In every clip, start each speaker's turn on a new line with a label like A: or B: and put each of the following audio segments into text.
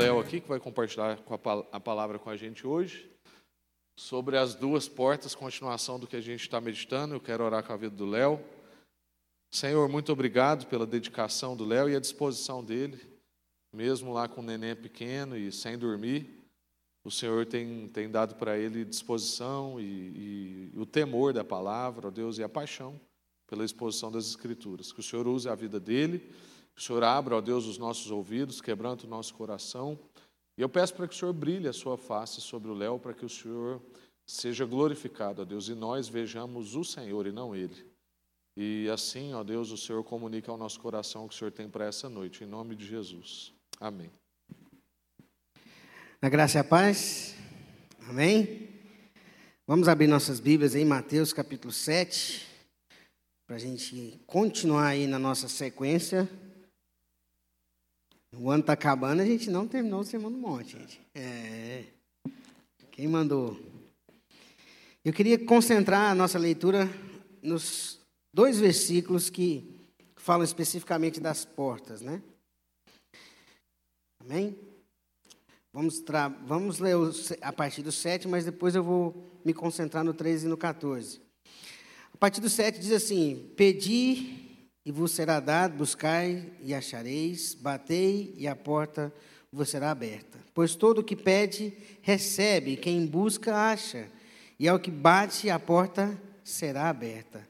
A: Léo aqui, que vai compartilhar a palavra com a gente hoje. Sobre as duas portas, continuação do que a gente está meditando. Eu quero orar com a vida do Léo. Senhor, muito obrigado pela dedicação do Léo e a disposição dele, mesmo lá com o neném pequeno e sem dormir. O Senhor tem, tem dado para ele disposição e, e, o temor da palavra, ó Deus, e a paixão pela exposição das Escrituras. Que o Senhor use a vida dele o Senhor abra, ó Deus, os nossos ouvidos, quebrando o nosso coração. E eu peço para que o Senhor brilhe a sua face sobre o Léo, para que o Senhor seja glorificado, ó Deus, e nós vejamos o Senhor e não ele. E assim, ó Deus, o Senhor comunica ao nosso coração o que o Senhor tem para essa noite, em nome de Jesus. Amém.
B: Na graça e a paz. Amém. Vamos abrir nossas Bíblias em Mateus capítulo 7, para a gente continuar aí na nossa sequência. O ano está acabando, a gente não terminou o Sermão do Monte, gente. É. Quem mandou? Eu queria concentrar a nossa leitura nos dois versículos que falam especificamente das portas, né? Amém? Vamos. Vamos ler a partir do 7, mas depois eu vou me concentrar no 13 e no 14. A partir do 7 diz assim: Pedi e vos será dado, buscai e achareis, batei e a porta vos será aberta. Pois todo o que pede, recebe, quem busca, acha, e ao que bate, a porta será aberta.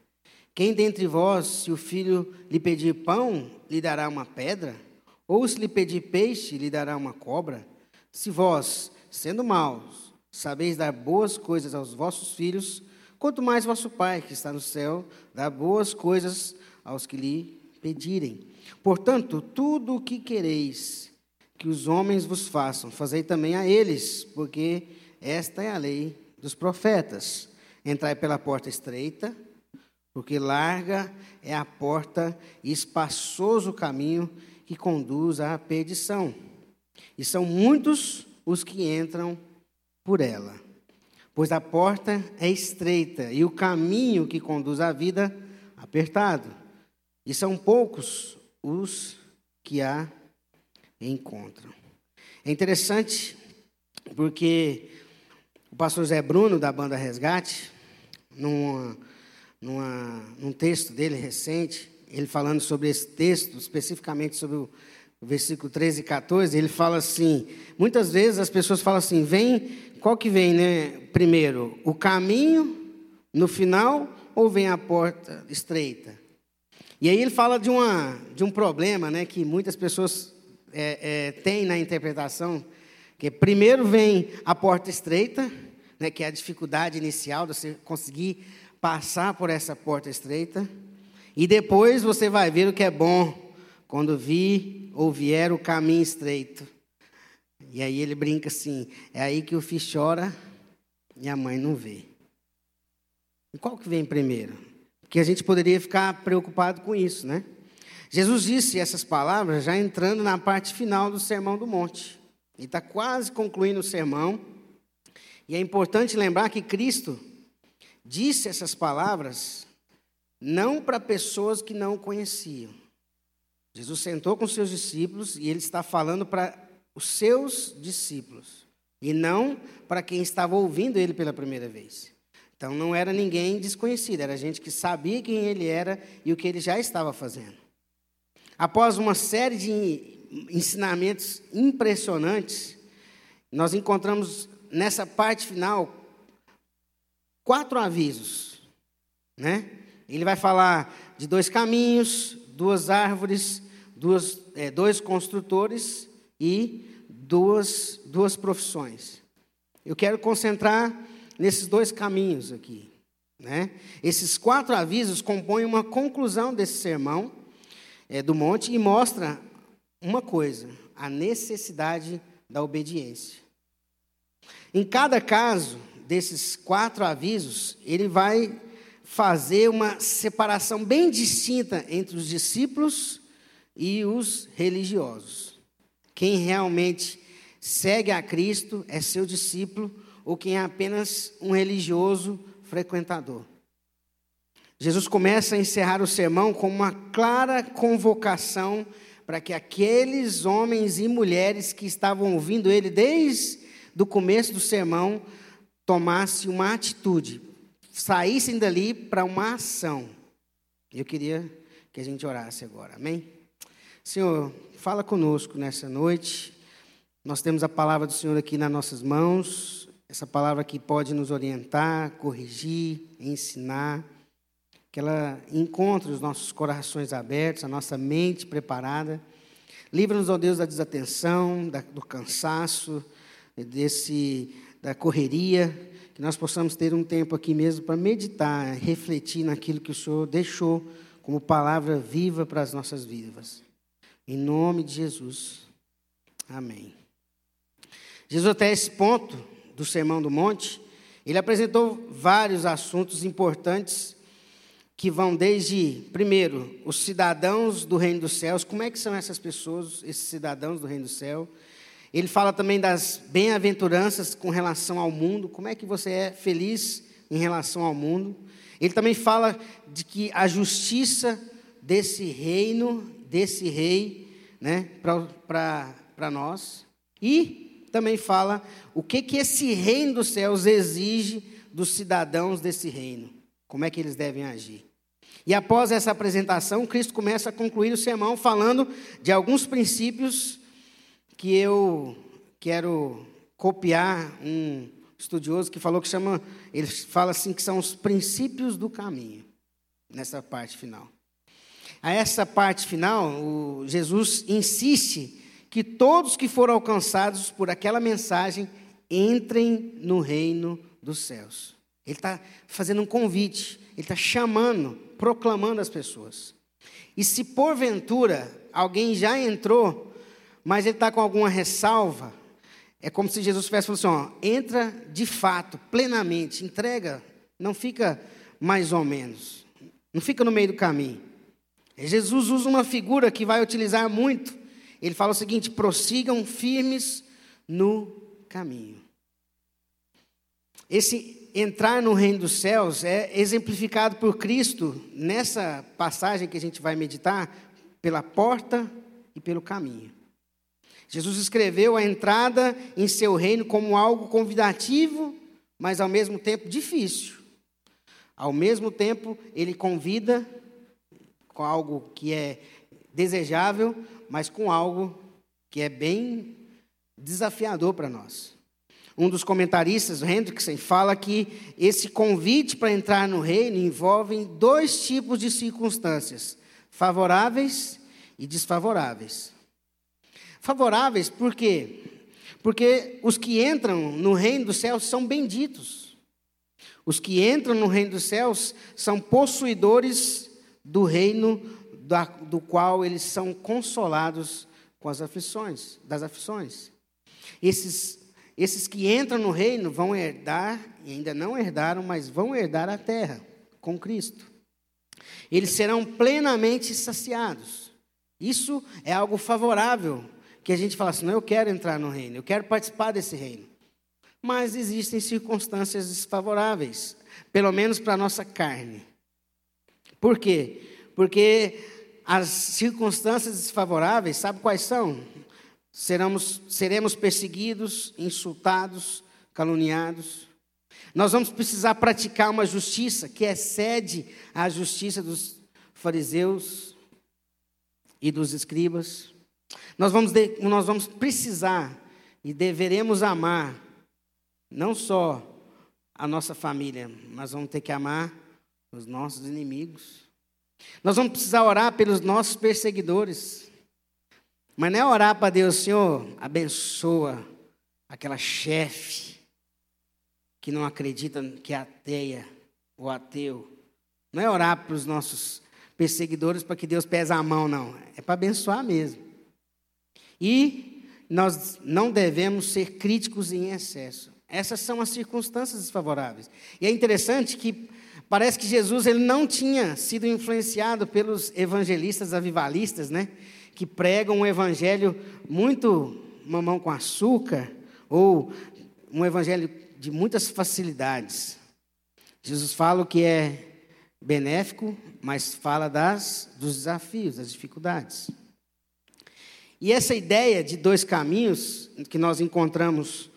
B: Quem dentre vós, se o filho lhe pedir pão, lhe dará uma pedra? Ou se lhe pedir peixe, lhe dará uma cobra? Se vós, sendo maus, sabeis dar boas coisas aos vossos filhos, quanto mais vosso Pai, que está no céu, dá boas coisas aos que lhe pedirem. Portanto, tudo o que quereis que os homens vos façam, fazei também a eles, porque esta é a lei dos profetas. Entrai pela porta estreita, porque larga é a porta e espaçoso o caminho que conduz à perdição. E são muitos os que entram por ela. Pois a porta é estreita e o caminho que conduz à vida apertado. E são poucos os que a encontram. É interessante porque o pastor Zé Bruno, da banda Resgate, numa, numa, num texto dele recente, ele falando sobre esse texto, especificamente sobre o versículo 13 e 14, ele fala assim: muitas vezes as pessoas falam assim, vem, qual que vem, né? Primeiro, o caminho no final ou vem a porta estreita? E aí ele fala de, uma, de um problema né, que muitas pessoas é, é, têm na interpretação, que primeiro vem a porta estreita, né, que é a dificuldade inicial de você conseguir passar por essa porta estreita, e depois você vai ver o que é bom quando vir ou vier o caminho estreito. E aí ele brinca assim: é aí que o filho chora e a mãe não vê. E qual que vem primeiro? Que a gente poderia ficar preocupado com isso, né? Jesus disse essas palavras já entrando na parte final do Sermão do Monte. Ele está quase concluindo o sermão. E é importante lembrar que Cristo disse essas palavras não para pessoas que não conheciam. Jesus sentou com seus discípulos e ele está falando para os seus discípulos e não para quem estava ouvindo ele pela primeira vez. Então não era ninguém desconhecido, era gente que sabia quem ele era e o que ele já estava fazendo. Após uma série de ensinamentos impressionantes, nós encontramos nessa parte final quatro avisos, né? Ele vai falar de dois caminhos, duas árvores, duas, é, dois construtores e duas, duas profissões. Eu quero concentrar nesses dois caminhos aqui. Né? Esses quatro avisos compõem uma conclusão desse sermão é, do monte e mostra uma coisa: a necessidade da obediência. Em cada caso desses quatro avisos, ele vai fazer uma separação bem distinta entre os discípulos e os religiosos. Quem realmente segue a Cristo é seu discípulo ou quem é apenas um religioso frequentador. Jesus começa a encerrar o sermão com uma clara convocação para que aqueles homens e mulheres que estavam ouvindo ele desde o começo do sermão tomassem uma atitude, saíssem dali para uma ação. Eu queria que a gente orasse agora, amém? Senhor, fala conosco nessa noite. Nós temos a palavra do Senhor aqui nas nossas mãos, essa palavra que pode nos orientar, corrigir, ensinar, que ela encontre os nossos corações abertos, a nossa mente preparada. Livra-nos, ó Deus, da desatenção, da, do cansaço, desse, da correria, que nós possamos ter um tempo aqui mesmo para meditar, refletir naquilo que o Senhor deixou como palavra viva para as nossas vidas. Em nome de Jesus. Amém. Jesus, até esse ponto do Sermão do Monte, ele apresentou vários assuntos importantes que vão desde, primeiro, os cidadãos do reino dos céus, como é que são essas pessoas, esses cidadãos do reino do céu, ele fala também das bem-aventuranças com relação ao mundo, como é que você é feliz em relação ao mundo. Ele também fala de que a justiça desse reino, desse rei, né, para nós. E também fala o que, que esse reino dos céus exige dos cidadãos desse reino, como é que eles devem agir. E após essa apresentação, Cristo começa a concluir o sermão falando de alguns princípios que eu quero copiar um estudioso que falou que chama, ele fala assim que são os princípios do caminho, nessa parte final. A essa parte final, Jesus insiste que todos que foram alcançados por aquela mensagem entrem no reino dos céus. Ele está fazendo um convite, ele está chamando, proclamando as pessoas. E se porventura alguém já entrou, mas ele está com alguma ressalva, é como se Jesus estivesse falando assim: ó, entra de fato, plenamente, entrega, não fica mais ou menos, não fica no meio do caminho. Jesus usa uma figura que vai utilizar muito. Ele fala o seguinte: prossigam firmes no caminho. Esse entrar no reino dos céus é exemplificado por Cristo nessa passagem que a gente vai meditar, pela porta e pelo caminho. Jesus escreveu a entrada em seu reino como algo convidativo, mas ao mesmo tempo difícil. Ao mesmo tempo, ele convida com algo que é desejável, mas com algo que é bem desafiador para nós. Um dos comentaristas, Hendrickson, fala que esse convite para entrar no reino envolve dois tipos de circunstâncias: favoráveis e desfavoráveis. Favoráveis por quê? Porque os que entram no reino dos céus são benditos. Os que entram no reino dos céus são possuidores do reino do qual eles são consolados com as aflições, das aflições. Esses, esses que entram no reino vão herdar, e ainda não herdaram, mas vão herdar a terra com Cristo. Eles serão plenamente saciados. Isso é algo favorável que a gente fala assim: não, eu quero entrar no reino, eu quero participar desse reino. Mas existem circunstâncias desfavoráveis, pelo menos para a nossa carne. Por quê? Porque as circunstâncias desfavoráveis, sabe quais são? Seremos, seremos perseguidos, insultados, caluniados. Nós vamos precisar praticar uma justiça que excede a justiça dos fariseus e dos escribas. Nós vamos, de, nós vamos precisar e deveremos amar não só a nossa família, mas vamos ter que amar os nossos inimigos. Nós vamos precisar orar pelos nossos perseguidores. Mas não é orar para Deus, Senhor, abençoa aquela chefe que não acredita que é ateia ou ateu. Não é orar para os nossos perseguidores para que Deus pese a mão, não. É para abençoar mesmo. E nós não devemos ser críticos em excesso. Essas são as circunstâncias desfavoráveis. E é interessante que parece que Jesus ele não tinha sido influenciado pelos evangelistas avivalistas, né? Que pregam um evangelho muito mamão com açúcar ou um evangelho de muitas facilidades. Jesus fala o que é benéfico, mas fala das dos desafios, das dificuldades. E essa ideia de dois caminhos que nós encontramos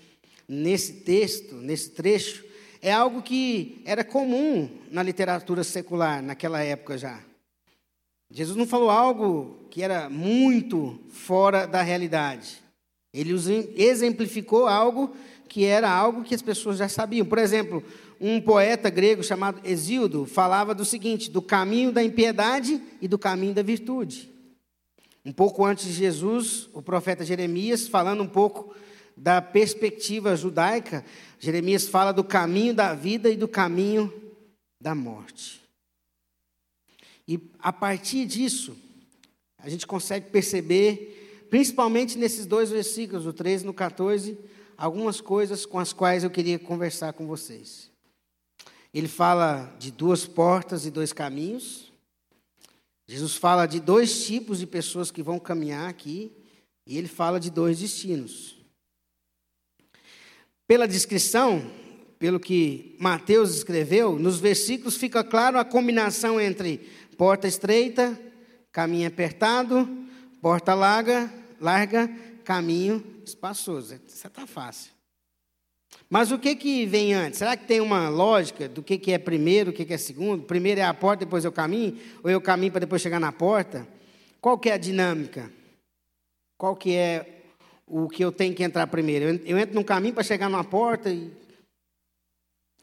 B: nesse texto, nesse trecho, é algo que era comum na literatura secular naquela época já. Jesus não falou algo que era muito fora da realidade. Ele exemplificou algo que era algo que as pessoas já sabiam. Por exemplo, um poeta grego chamado Hesíodo falava do seguinte: do caminho da impiedade e do caminho da virtude. Um pouco antes de Jesus, o profeta Jeremias, falando um pouco da perspectiva judaica, Jeremias fala do caminho da vida e do caminho da morte. E a partir disso, a gente consegue perceber, principalmente nesses dois versículos, o 13 e no 14, algumas coisas com as quais eu queria conversar com vocês. Ele fala de duas portas e dois caminhos. Jesus fala de dois tipos de pessoas que vão caminhar aqui. E ele fala de dois destinos. Pela descrição, pelo que Mateus escreveu, nos versículos fica claro a combinação entre porta estreita, caminho apertado, porta larga, larga, caminho espaçoso. Isso está fácil. Mas o que, que vem antes? Será que tem uma lógica do que, que é primeiro, o que, que é segundo? Primeiro é a porta, depois é o caminho? Ou é o caminho para depois chegar na porta? Qual que é a dinâmica? Qual que é o que eu tenho que entrar primeiro? Eu entro no caminho para chegar na porta e...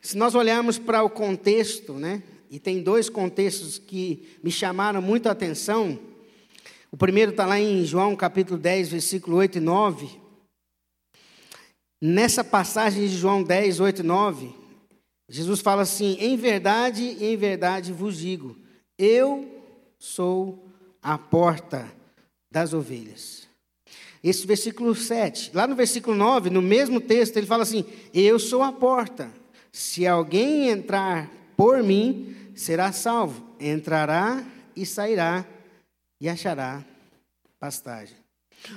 B: Se nós olharmos para o contexto, né? E tem dois contextos que me chamaram muito a atenção. O primeiro está lá em João capítulo 10, versículo 8 e 9. Nessa passagem de João 10, 8 e 9, Jesus fala assim: Em verdade, em verdade vos digo, eu sou a porta das ovelhas. Esse versículo 7. Lá no versículo 9, no mesmo texto, ele fala assim: Eu sou a porta. Se alguém entrar por mim, será salvo. Entrará e sairá e achará pastagem.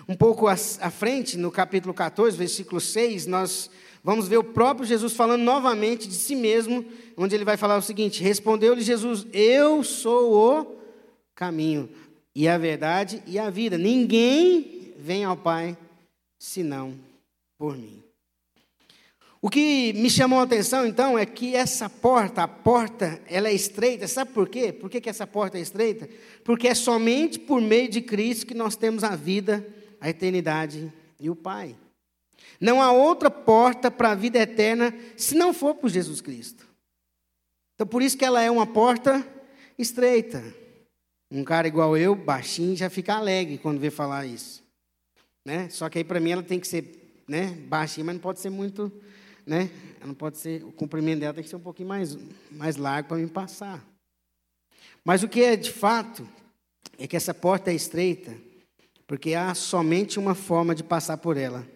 B: Um pouco à frente, no capítulo 14, versículo 6, nós vamos ver o próprio Jesus falando novamente de si mesmo, onde ele vai falar o seguinte: Respondeu-lhe Jesus: Eu sou o caminho, e a verdade e a vida. Ninguém vem ao Pai senão por mim. O que me chamou a atenção, então, é que essa porta, a porta, ela é estreita. Sabe por quê? Por que, que essa porta é estreita? Porque é somente por meio de Cristo que nós temos a vida, a eternidade e o Pai. Não há outra porta para a vida eterna se não for por Jesus Cristo. Então, por isso que ela é uma porta estreita. Um cara igual eu, baixinho, já fica alegre quando vê falar isso. Né? Só que aí, para mim, ela tem que ser né, baixinha, mas não pode ser muito né? Ela não pode ser, o comprimento dela tem que ser um pouquinho mais, mais largo para me passar. Mas o que é de fato é que essa porta é estreita, porque há somente uma forma de passar por ela.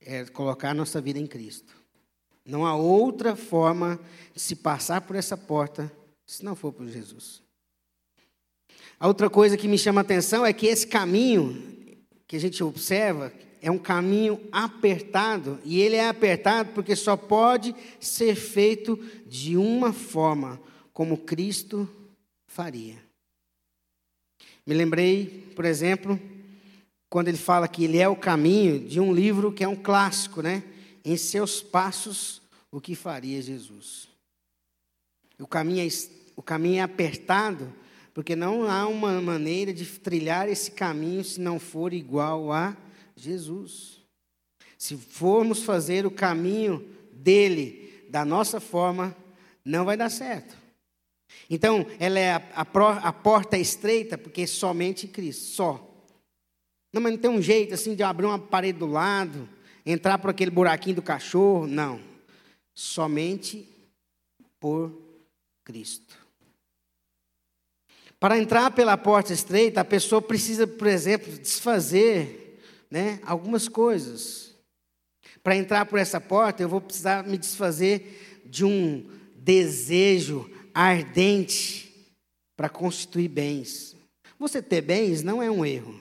B: É colocar a nossa vida em Cristo. Não há outra forma de se passar por essa porta se não for por Jesus. A outra coisa que me chama a atenção é que esse caminho que a gente observa, é um caminho apertado, e ele é apertado porque só pode ser feito de uma forma, como Cristo faria. Me lembrei, por exemplo, quando ele fala que ele é o caminho de um livro que é um clássico, né? Em seus passos, o que faria Jesus. O caminho é, o caminho é apertado porque não há uma maneira de trilhar esse caminho se não for igual a Jesus. Se formos fazer o caminho dele da nossa forma, não vai dar certo. Então, ela é a, a, a porta estreita, porque é somente Cristo, só. Não, mas não tem um jeito assim de abrir uma parede do lado, entrar por aquele buraquinho do cachorro, não. Somente por Cristo. Para entrar pela porta estreita, a pessoa precisa, por exemplo, desfazer né, algumas coisas. Para entrar por essa porta, eu vou precisar me desfazer de um desejo ardente para constituir bens. Você ter bens não é um erro,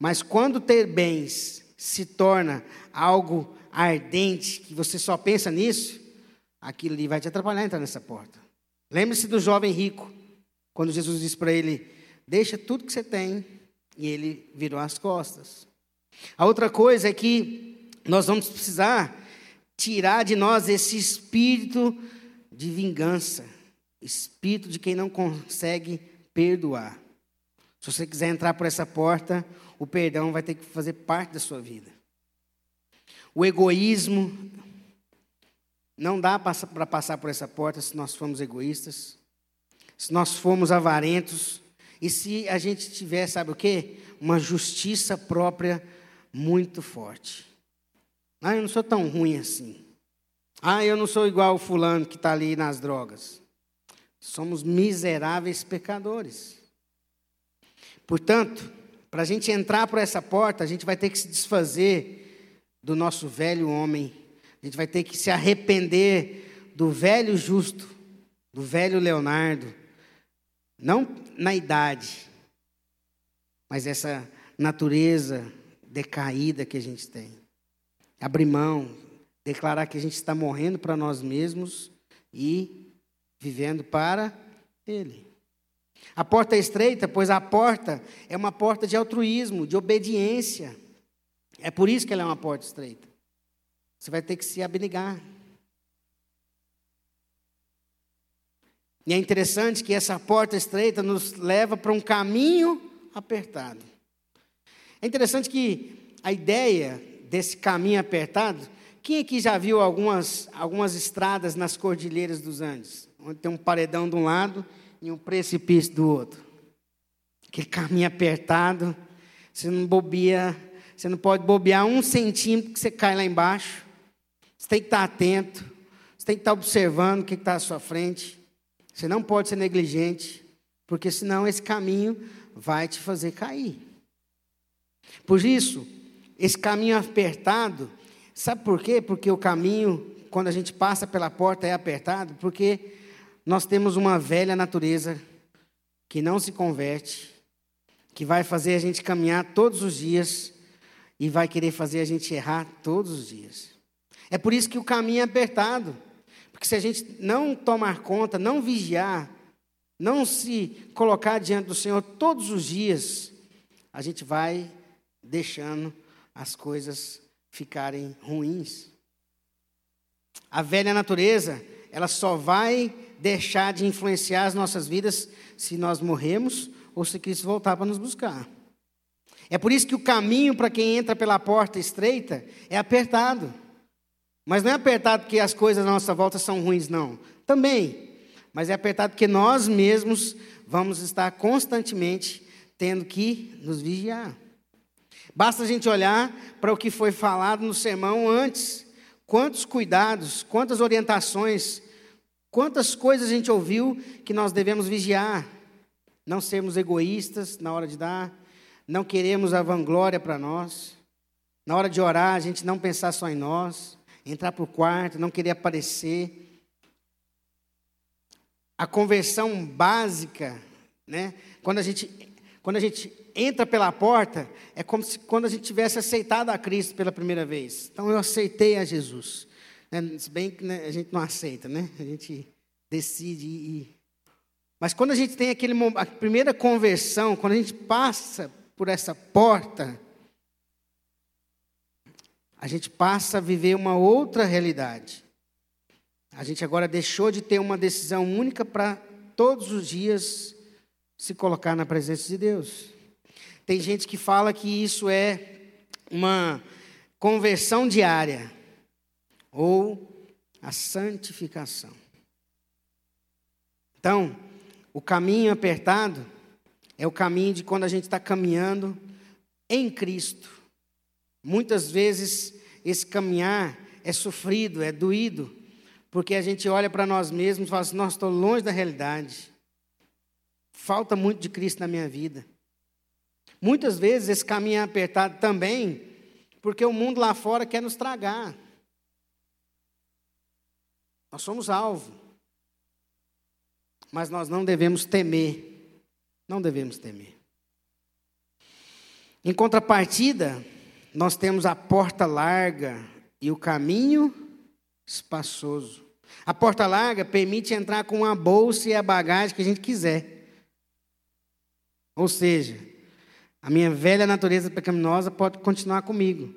B: mas quando ter bens se torna algo ardente, que você só pensa nisso, aquilo ali vai te atrapalhar entrar nessa porta. Lembre-se do jovem rico, quando Jesus disse para ele: Deixa tudo que você tem E ele virou as costas. A outra coisa é que nós vamos precisar tirar de nós esse espírito de vingança, espírito de quem não consegue perdoar. Se você quiser entrar por essa porta, o perdão vai ter que fazer parte da sua vida. O egoísmo não dá para passar por essa porta se nós formos egoístas, se nós formos avarentos e se a gente tiver, sabe o quê? Uma justiça própria muito forte. Ah, eu não sou tão ruim assim. Ah, eu não sou igual o fulano que está ali nas drogas. Somos miseráveis pecadores. Portanto, para a gente entrar por essa porta, a gente vai ter que se desfazer do nosso velho homem. A gente vai ter que se arrepender do velho justo, do velho Leonardo. Não na idade, mas essa natureza decaída que a gente tem. Abrir mão, declarar que a gente está morrendo para nós mesmos e vivendo para Ele. A porta é estreita, pois a porta é uma porta de altruísmo, de obediência. É por isso que ela é uma porta estreita. Você vai ter que se abnegar. E é interessante que essa porta estreita nos leva para um caminho apertado. É interessante que a ideia desse caminho apertado, quem aqui já viu algumas, algumas estradas nas cordilheiras dos Andes? Onde tem um paredão de um lado e um precipício do outro. Aquele caminho apertado, você não bobia, você não pode bobear um centímetro que você cai lá embaixo. Você tem que estar atento, você tem que estar observando o que está à sua frente. Você não pode ser negligente, porque senão esse caminho vai te fazer cair. Por isso, esse caminho apertado, sabe por quê? Porque o caminho, quando a gente passa pela porta, é apertado, porque nós temos uma velha natureza que não se converte, que vai fazer a gente caminhar todos os dias e vai querer fazer a gente errar todos os dias. É por isso que o caminho é apertado, porque se a gente não tomar conta, não vigiar, não se colocar diante do Senhor todos os dias, a gente vai deixando as coisas ficarem ruins. A velha natureza, ela só vai deixar de influenciar as nossas vidas se nós morremos ou se Cristo voltar para nos buscar. É por isso que o caminho para quem entra pela porta estreita é apertado. Mas não é apertado porque as coisas à nossa volta são ruins, não. Também. Mas é apertado porque nós mesmos vamos estar constantemente tendo que nos vigiar. Basta a gente olhar para o que foi falado no sermão antes. Quantos cuidados, quantas orientações, quantas coisas a gente ouviu que nós devemos vigiar. Não sermos egoístas na hora de dar, não queremos a vanglória para nós. Na hora de orar, a gente não pensar só em nós, entrar para o quarto, não querer aparecer. A conversão básica, né? Quando a gente, quando a gente entra pela porta, é como se quando a gente tivesse aceitado a Cristo pela primeira vez. Então eu aceitei a Jesus. Né? Se bem que né, a gente não aceita, né? A gente decide ir. Mas quando a gente tem aquele a primeira conversão, quando a gente passa por essa porta, a gente passa a viver uma outra realidade. A gente agora deixou de ter uma decisão única para todos os dias se colocar na presença de Deus. Tem gente que fala que isso é uma conversão diária ou a santificação. Então, o caminho apertado é o caminho de quando a gente está caminhando em Cristo. Muitas vezes esse caminhar é sofrido, é doído, porque a gente olha para nós mesmos e fala assim: nossa, estou longe da realidade. Falta muito de Cristo na minha vida. Muitas vezes esse caminho é apertado também, porque o mundo lá fora quer nos tragar. Nós somos alvo. Mas nós não devemos temer. Não devemos temer. Em contrapartida, nós temos a porta larga e o caminho espaçoso. A porta larga permite entrar com a bolsa e a bagagem que a gente quiser. Ou seja, A minha velha natureza pecaminosa pode continuar comigo.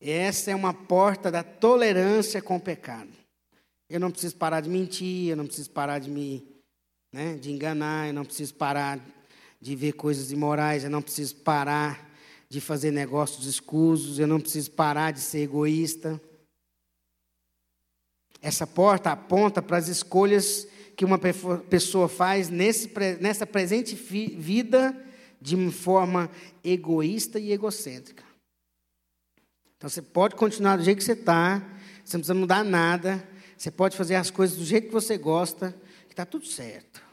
B: Essa é uma porta da tolerância com o pecado. Eu não preciso parar de mentir, eu não preciso parar de me né, de enganar, eu não preciso parar de ver coisas imorais, eu não preciso parar de fazer negócios escusos, eu não preciso parar de ser egoísta. Essa porta aponta para as escolhas que uma pessoa faz nesse, nessa presente vida de forma egoísta e egocêntrica. Então você pode continuar do jeito que você está, você não precisa mudar nada, você pode fazer as coisas do jeito que você gosta, que está tudo certo.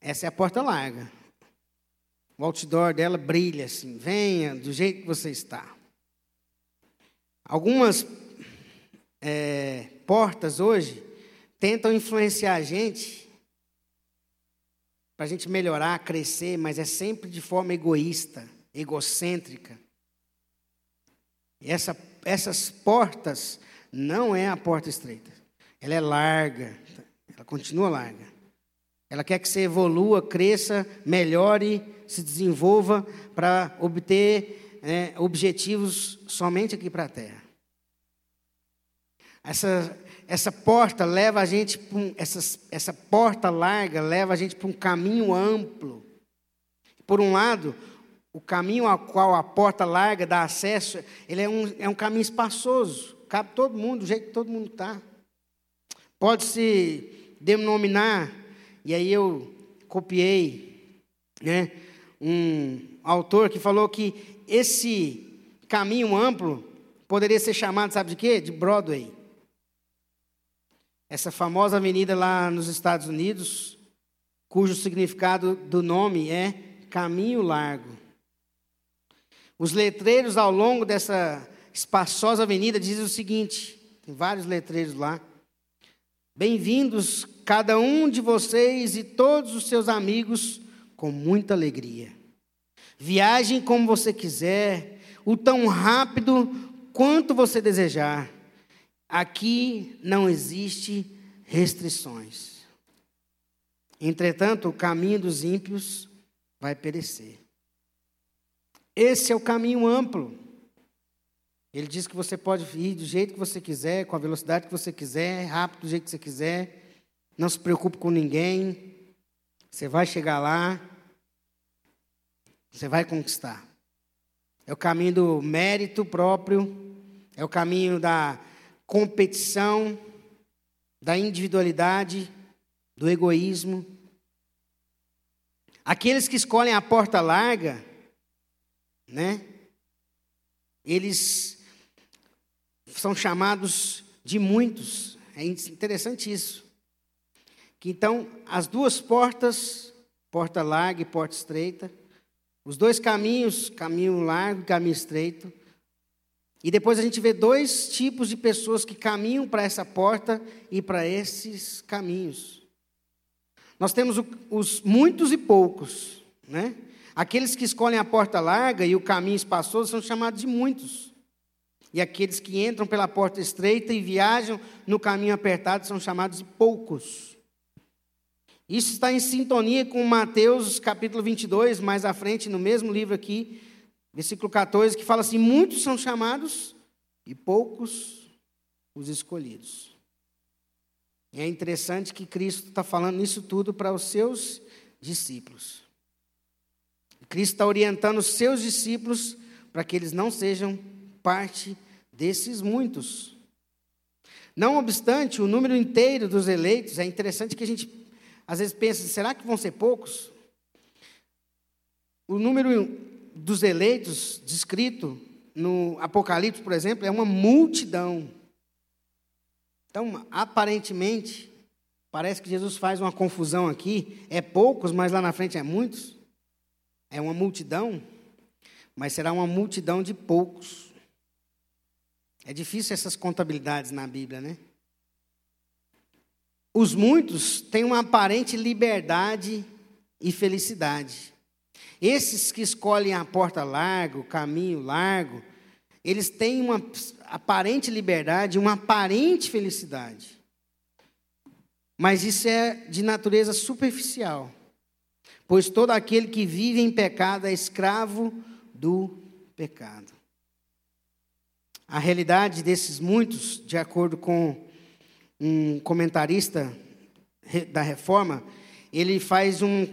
B: Essa é a porta larga. O outdoor dela brilha assim, venha do jeito que você está. Algumas é, portas hoje tentam influenciar a gente para a gente melhorar, crescer, mas é sempre de forma egoísta, egocêntrica. E essa, essas portas não é a porta estreita. Ela é larga, ela continua larga. Ela quer que você evolua, cresça, melhore, se desenvolva para obter né, objetivos somente aqui para a Terra. Essa, essa porta leva a gente um, essa, essa porta larga leva a gente para um caminho amplo. Por um lado, o caminho ao qual a porta larga dá acesso, ele é um, é um caminho espaçoso, cabe todo mundo, do jeito que todo mundo está. Pode-se denominar, e aí eu copiei, né, um autor que falou que esse caminho amplo poderia ser chamado, sabe de quê? De Broadway. Essa famosa avenida lá nos Estados Unidos, cujo significado do nome é caminho largo. Os letreiros ao longo dessa espaçosa avenida dizem o seguinte: tem vários letreiros lá. Bem-vindos, cada um de vocês e todos os seus amigos, com muita alegria. Viajem como você quiser, o tão rápido quanto você desejar. Aqui não existe restrições. Entretanto, o caminho dos ímpios vai perecer. Esse é o caminho amplo. Ele diz que você pode ir do jeito que você quiser, com a velocidade que você quiser, rápido do jeito que você quiser. Não se preocupe com ninguém. Você vai chegar lá. Você vai conquistar. É o caminho do mérito próprio. É o caminho da competição, da individualidade, do egoísmo. Aqueles que escolhem a porta larga né? Eles são chamados de muitos. É interessante isso. Que então as duas portas, porta larga e porta estreita, os dois caminhos, caminho largo e caminho estreito. E depois a gente vê dois tipos de pessoas que caminham para essa porta e para esses caminhos. Nós temos os muitos e poucos, né? Aqueles que escolhem a porta larga e o caminho espaçoso são chamados de muitos. E aqueles que entram pela porta estreita e viajam no caminho apertado são chamados de poucos. Isso está em sintonia com Mateus capítulo 22, mais à frente, no mesmo livro aqui, versículo 14, que fala assim: Muitos são chamados e poucos os escolhidos. E é interessante que Cristo está falando isso tudo para os seus discípulos. Cristo está orientando os seus discípulos para que eles não sejam parte desses muitos. Não obstante, o número inteiro dos eleitos, é interessante que a gente às vezes pensa, será que vão ser poucos? O número dos eleitos descrito no Apocalipse, por exemplo, é uma multidão. Então, aparentemente, parece que Jesus faz uma confusão aqui, é poucos, mas lá na frente é muitos. É uma multidão, mas será uma multidão de poucos. É difícil essas contabilidades na Bíblia, né? Os muitos têm uma aparente liberdade e felicidade. Esses que escolhem a porta larga, o caminho largo, eles têm uma aparente liberdade, uma aparente felicidade. Mas isso é de natureza superficial. pois todo aquele que vive em pecado é escravo do pecado. A realidade desses muitos, de acordo com um comentarista da reforma, ele faz um,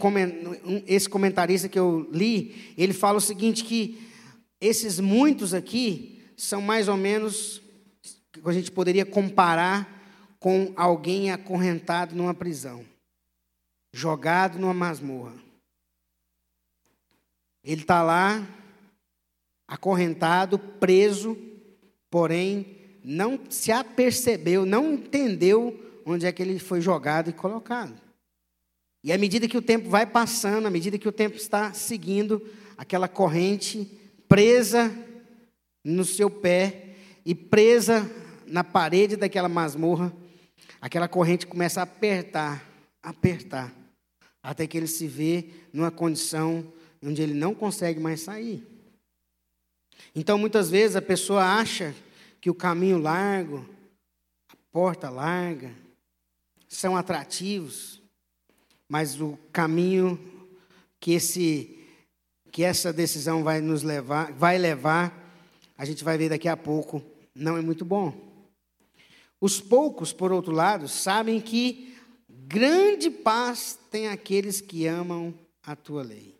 B: esse comentarista que eu li, ele fala o seguinte que esses muitos aqui são mais ou menos a gente poderia comparar com alguém acorrentado numa prisão, jogado numa masmorra. Ele está lá, acorrentado, preso, porém não se apercebeu, não entendeu onde é que ele foi jogado e colocado. E à medida que o tempo vai passando, à medida que o tempo está seguindo, aquela corrente presa no seu pé e presa na parede daquela masmorra, aquela corrente começa a apertar, apertar, até que ele se vê numa condição onde ele não consegue mais sair. Então, muitas vezes a pessoa acha que o caminho largo, a porta larga, são atrativos, mas o caminho que esse que essa decisão vai nos levar, vai levar, a gente vai ver daqui a pouco, não é muito bom. Os poucos, por outro lado, sabem que grande paz tem aqueles que amam a tua lei.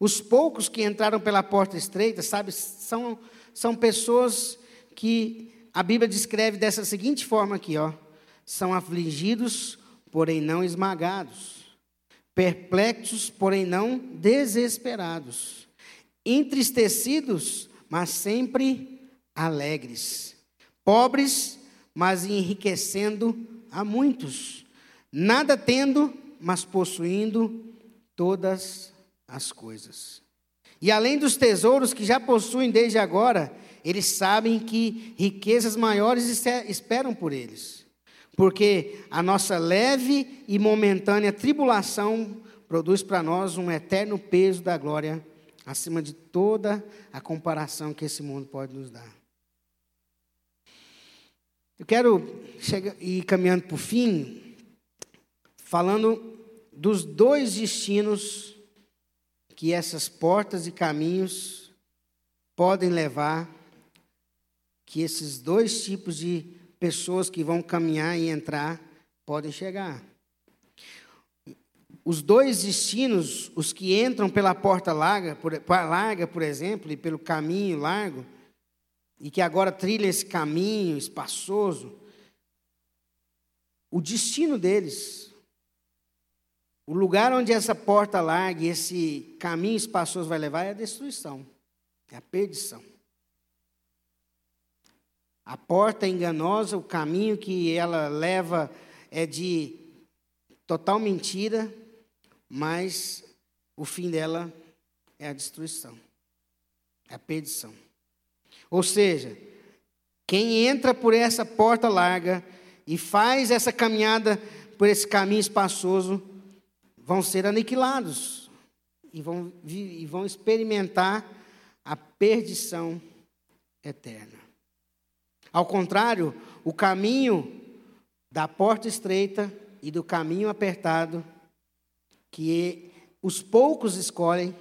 B: Os poucos que entraram pela porta estreita, sabe, são, são pessoas que a Bíblia descreve dessa seguinte forma aqui, ó. São afligidos, porém não esmagados perplexos, porém não desesperados, entristecidos, mas sempre alegres, pobres, mas enriquecendo a muitos, nada tendo, mas possuindo todas as coisas. E além dos tesouros que já possuem desde agora, eles sabem que riquezas maiores esperam por eles porque a nossa leve e momentânea tribulação produz para nós um eterno peso da glória acima de toda a comparação que esse mundo pode nos dar. Eu quero chegar, ir caminhando para o fim, falando dos dois destinos que essas portas e caminhos podem levar, que esses dois tipos de pessoas que vão caminhar e entrar podem chegar. Os dois destinos, os que entram pela porta larga, por, larga, por exemplo, e pelo caminho largo, e que agora trilham esse caminho espaçoso, o destino deles, o lugar onde essa porta larga e esse caminho espaçoso vai levar é a destruição, é a perdição. A porta é enganosa, o caminho que ela leva é de total mentira, mas o fim dela é a destruição, é a perdição. Ou seja, quem entra por essa porta larga e faz essa caminhada por esse caminho espaçoso, vão ser aniquilados e vão, e vão experimentar a perdição eterna. Ao contrário, o caminho da porta estreita e do caminho apertado, que os poucos escolhem,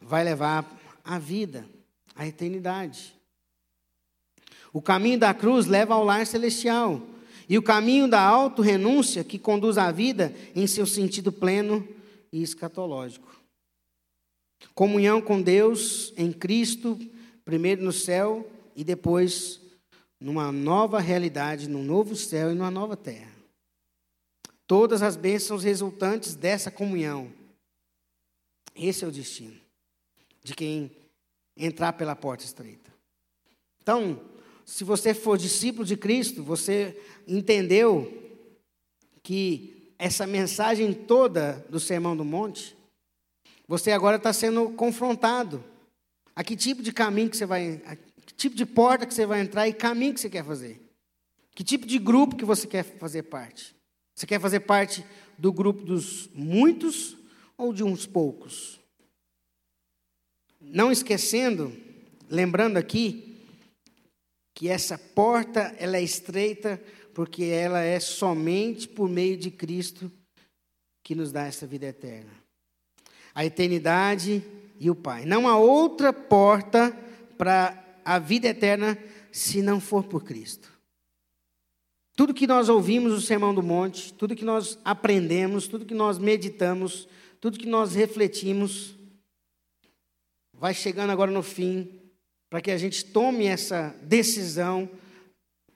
B: vai levar à vida, à eternidade. O caminho da cruz leva ao lar celestial, e o caminho da auto-renúncia que conduz à vida em seu sentido pleno e escatológico. Comunhão com Deus em Cristo, primeiro no céu e depois numa nova realidade, num novo céu e numa nova terra. Todas as bênçãos resultantes dessa comunhão. Esse é o destino de quem entrar pela porta estreita. Então, se você for discípulo de Cristo, você entendeu que essa mensagem toda do Sermão do Monte, você agora está sendo confrontado. A que tipo de caminho que você vai, que tipo de porta que você vai entrar e caminho que você quer fazer. Que tipo de grupo que você quer fazer parte. Você quer fazer parte do grupo dos muitos ou de uns poucos? Não esquecendo, lembrando aqui, que essa porta ela é estreita porque ela é somente por meio de Cristo que nos dá essa vida eterna. a eternidade e o Pai. Não há outra porta para a vida eterna se não for por Cristo. Tudo que nós ouvimos no Sermão do Monte, tudo que nós aprendemos, tudo que nós meditamos, tudo que nós refletimos, vai chegando agora no fim, para que a gente tome essa decisão,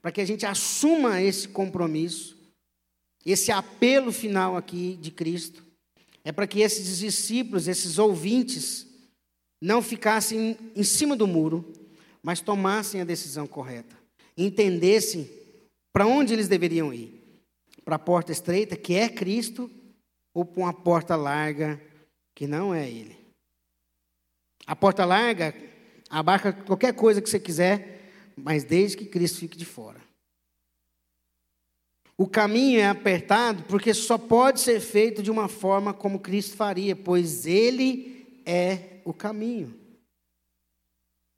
B: para que a gente assuma esse compromisso, esse apelo final aqui de Cristo, é para que esses discípulos, esses ouvintes, não ficassem em cima do muro, mas tomassem a decisão correta, entendessem para onde eles deveriam ir? Para a porta estreita, que é Cristo, ou para uma porta larga, que não é Ele? A porta larga abarca qualquer coisa que você quiser, mas desde que Cristo fique de fora. O caminho é apertado porque só pode ser feito de uma forma como Cristo faria, pois Ele é o caminho.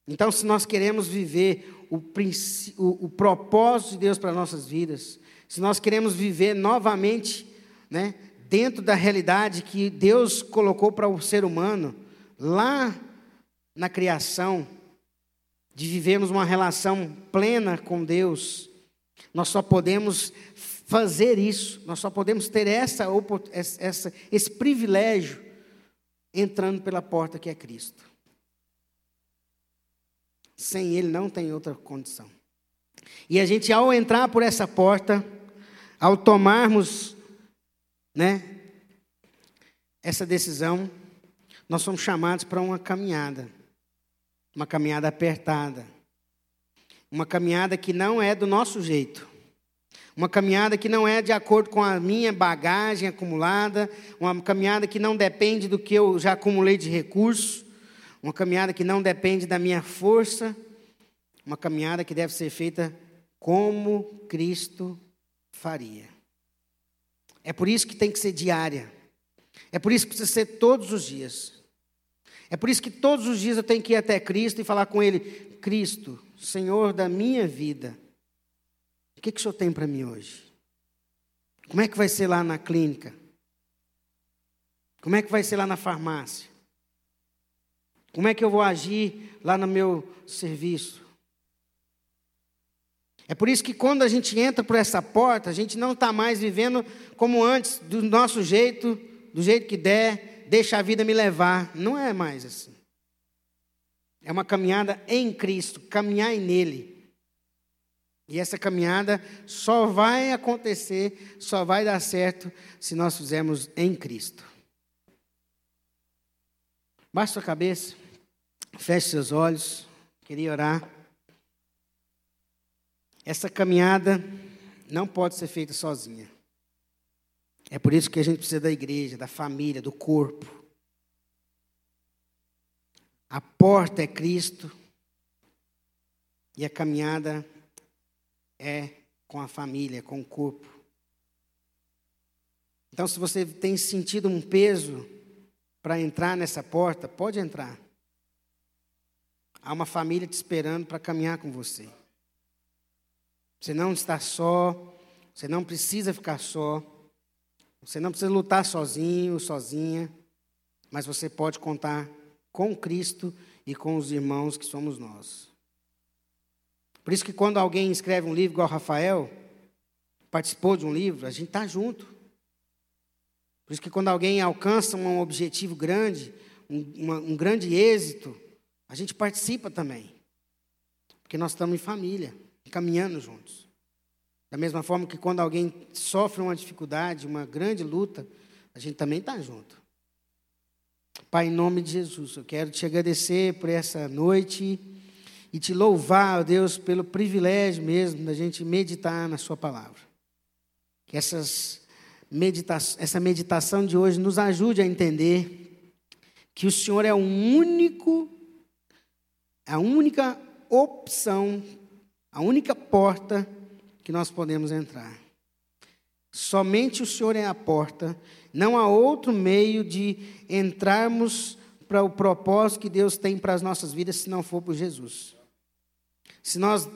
B: Então, se nós queremos viver o, o, o propósito de Deus para nossas vidas, se nós queremos viver novamente, né, dentro da realidade que Deus colocou para o ser humano, lá na criação, de vivermos uma relação plena com Deus, nós só podemos fazer isso, nós só podemos ter essa, essa, esse privilégio entrando pela porta que é Cristo. Sem Ele não tem outra condição. E a gente, ao entrar por essa porta, ao tomarmos né, essa decisão, nós somos chamados para uma caminhada. Uma caminhada apertada. Uma caminhada que não é do nosso jeito. Uma caminhada que não é de acordo com a minha bagagem acumulada. Uma caminhada que não depende do que eu já acumulei de recursos. Uma caminhada que não depende da minha força, uma caminhada que deve ser feita como Cristo faria. É por isso que tem que ser diária. É por isso que precisa ser todos os dias. É por isso que todos os dias eu tenho que ir até Cristo e falar com Ele: Cristo, Senhor da minha vida, o que, que o Senhor tem para mim hoje? Como é que vai ser lá na clínica? Como é que vai ser lá na farmácia? Como é que eu vou agir lá no meu serviço? É por isso que quando a gente entra por essa porta, a gente não está mais vivendo como antes, do nosso jeito, do jeito que der, deixa a vida me levar. Não é mais assim. É uma caminhada em Cristo, caminhar nele. E essa caminhada só vai acontecer, só vai dar certo se nós fizermos em Cristo. Baixa a cabeça. Feche seus olhos, queria orar. Essa caminhada não pode ser feita sozinha. É por isso que a gente precisa da igreja, da família, do corpo. A porta é Cristo e a caminhada é com a família, com o corpo. Então, se você tem sentido um peso para entrar nessa porta, pode entrar. Há uma família te esperando para caminhar com você. Você não está só, você não precisa ficar só, você não precisa lutar sozinho, sozinha, mas você pode contar com Cristo e com os irmãos que somos nós. Por isso que quando alguém escreve um livro igual Rafael, participou de um livro, a gente está junto. Por isso que quando alguém alcança um objetivo grande, um, uma, um grande êxito, a gente participa também. Porque nós estamos em família, caminhando juntos. Da mesma forma que quando alguém sofre uma dificuldade, uma grande luta, a gente também está junto. Pai, em nome de Jesus, eu quero te agradecer por essa noite e te louvar, Deus, pelo privilégio mesmo da gente meditar na Sua palavra. Que essas medita essa meditação de hoje nos ajude a entender que o Senhor é o único a única opção, a única porta que nós podemos entrar. Somente o Senhor é a porta, não há outro meio de entrarmos para o propósito que Deus tem para as nossas vidas se não for por Jesus. Se nós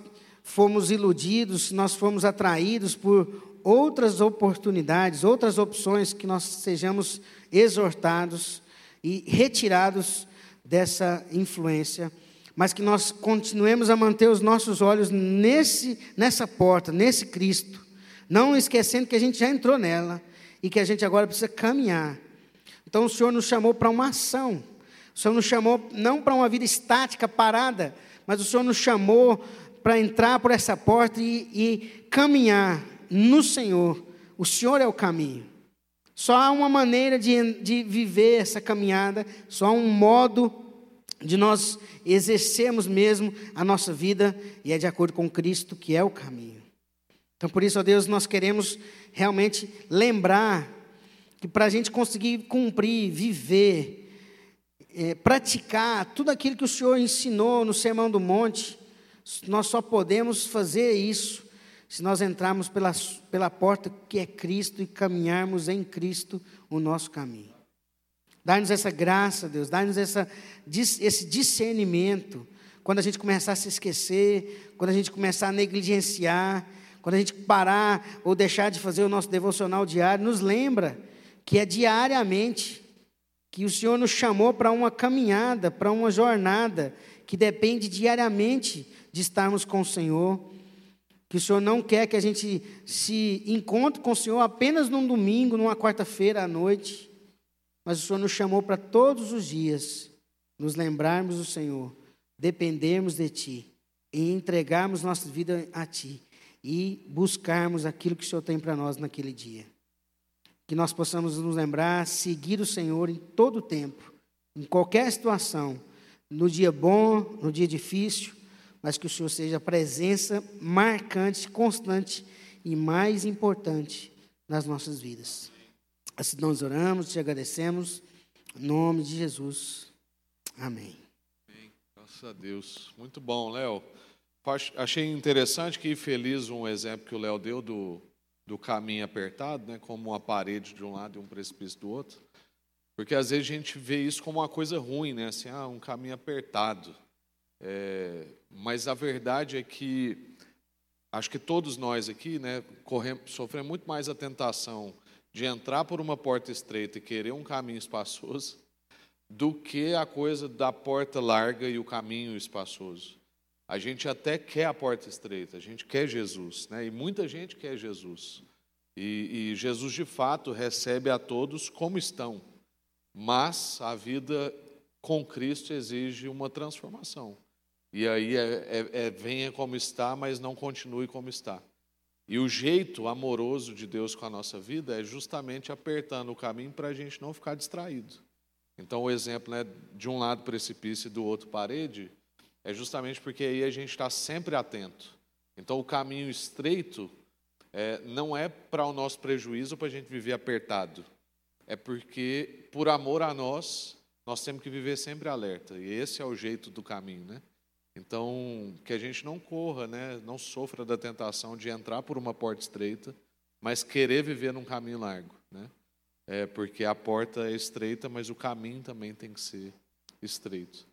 B: formos iludidos, se nós formos atraídos por outras oportunidades, outras opções, que nós sejamos exortados e retirados dessa influência, mas que nós continuemos a manter os nossos olhos nesse, nessa porta, nesse Cristo, não esquecendo que a gente já entrou nela e que a gente agora precisa caminhar. Então o Senhor nos chamou para uma ação. O Senhor nos chamou não para uma vida estática, parada, mas o Senhor nos chamou para entrar por essa porta e, e caminhar no Senhor. O Senhor é o caminho. Só há uma maneira de, de viver essa caminhada, só há um modo de nós exercermos mesmo a nossa vida, e é de acordo com Cristo, que é o caminho. Então, por isso, ó Deus, nós queremos realmente lembrar que para a gente conseguir cumprir, viver, é, praticar tudo aquilo que o Senhor ensinou no Sermão do Monte, nós só podemos fazer isso se nós entrarmos pela, pela porta que é Cristo e caminharmos em Cristo o nosso caminho. Dá-nos essa graça, Deus, dá-nos esse discernimento. Quando a gente começar a se esquecer, quando a gente começar a negligenciar, quando a gente parar ou deixar de fazer o nosso devocional diário, nos lembra que é diariamente que o Senhor nos chamou para uma caminhada, para uma jornada que depende diariamente de estarmos com o Senhor. Que o Senhor não quer que a gente se encontre com o Senhor apenas num domingo, numa quarta-feira à noite, mas o Senhor nos chamou para todos os dias nos lembrarmos do Senhor, dependermos de Ti e entregarmos nossa vida a Ti e buscarmos aquilo que o Senhor tem para nós naquele dia. Que nós possamos nos lembrar, seguir o Senhor em todo o tempo, em qualquer situação, no dia bom, no dia difícil, mas que o Senhor seja a presença marcante, constante e mais importante nas nossas vidas. Assim nós oramos, te agradecemos, em nome de Jesus. Amém.
A: Amém. Graças a Deus. Muito bom, Léo. Achei interessante que feliz um exemplo que o Léo deu do, do caminho apertado, né, como uma parede de um lado e um precipício do outro. Porque às vezes a gente vê isso como uma coisa ruim, né? Assim, ah, um caminho apertado. É, mas a verdade é que acho que todos nós aqui, né, corremos, sofremos muito mais a tentação de entrar por uma porta estreita e querer um caminho espaçoso do que a coisa da porta larga e o caminho espaçoso. A gente até quer a porta estreita, a gente quer Jesus, né? E muita gente quer Jesus. E, e Jesus de fato recebe a todos como estão, mas a vida com Cristo exige uma transformação. E aí é, é, é, venha como está, mas não continue como está. E o jeito amoroso de Deus com a nossa vida é justamente apertando o caminho para a gente não ficar distraído. Então, o exemplo né, de um lado precipício e do outro parede é justamente porque aí a gente está sempre atento. Então, o caminho estreito é, não é para o nosso prejuízo, para a gente viver apertado. É porque, por amor a nós, nós temos que viver sempre alerta. E esse é o jeito do caminho, né? Então, que a gente não corra, né, não sofra da tentação de entrar por uma porta estreita, mas querer viver num caminho largo, né? É, porque a porta é estreita, mas o caminho também tem que ser estreito.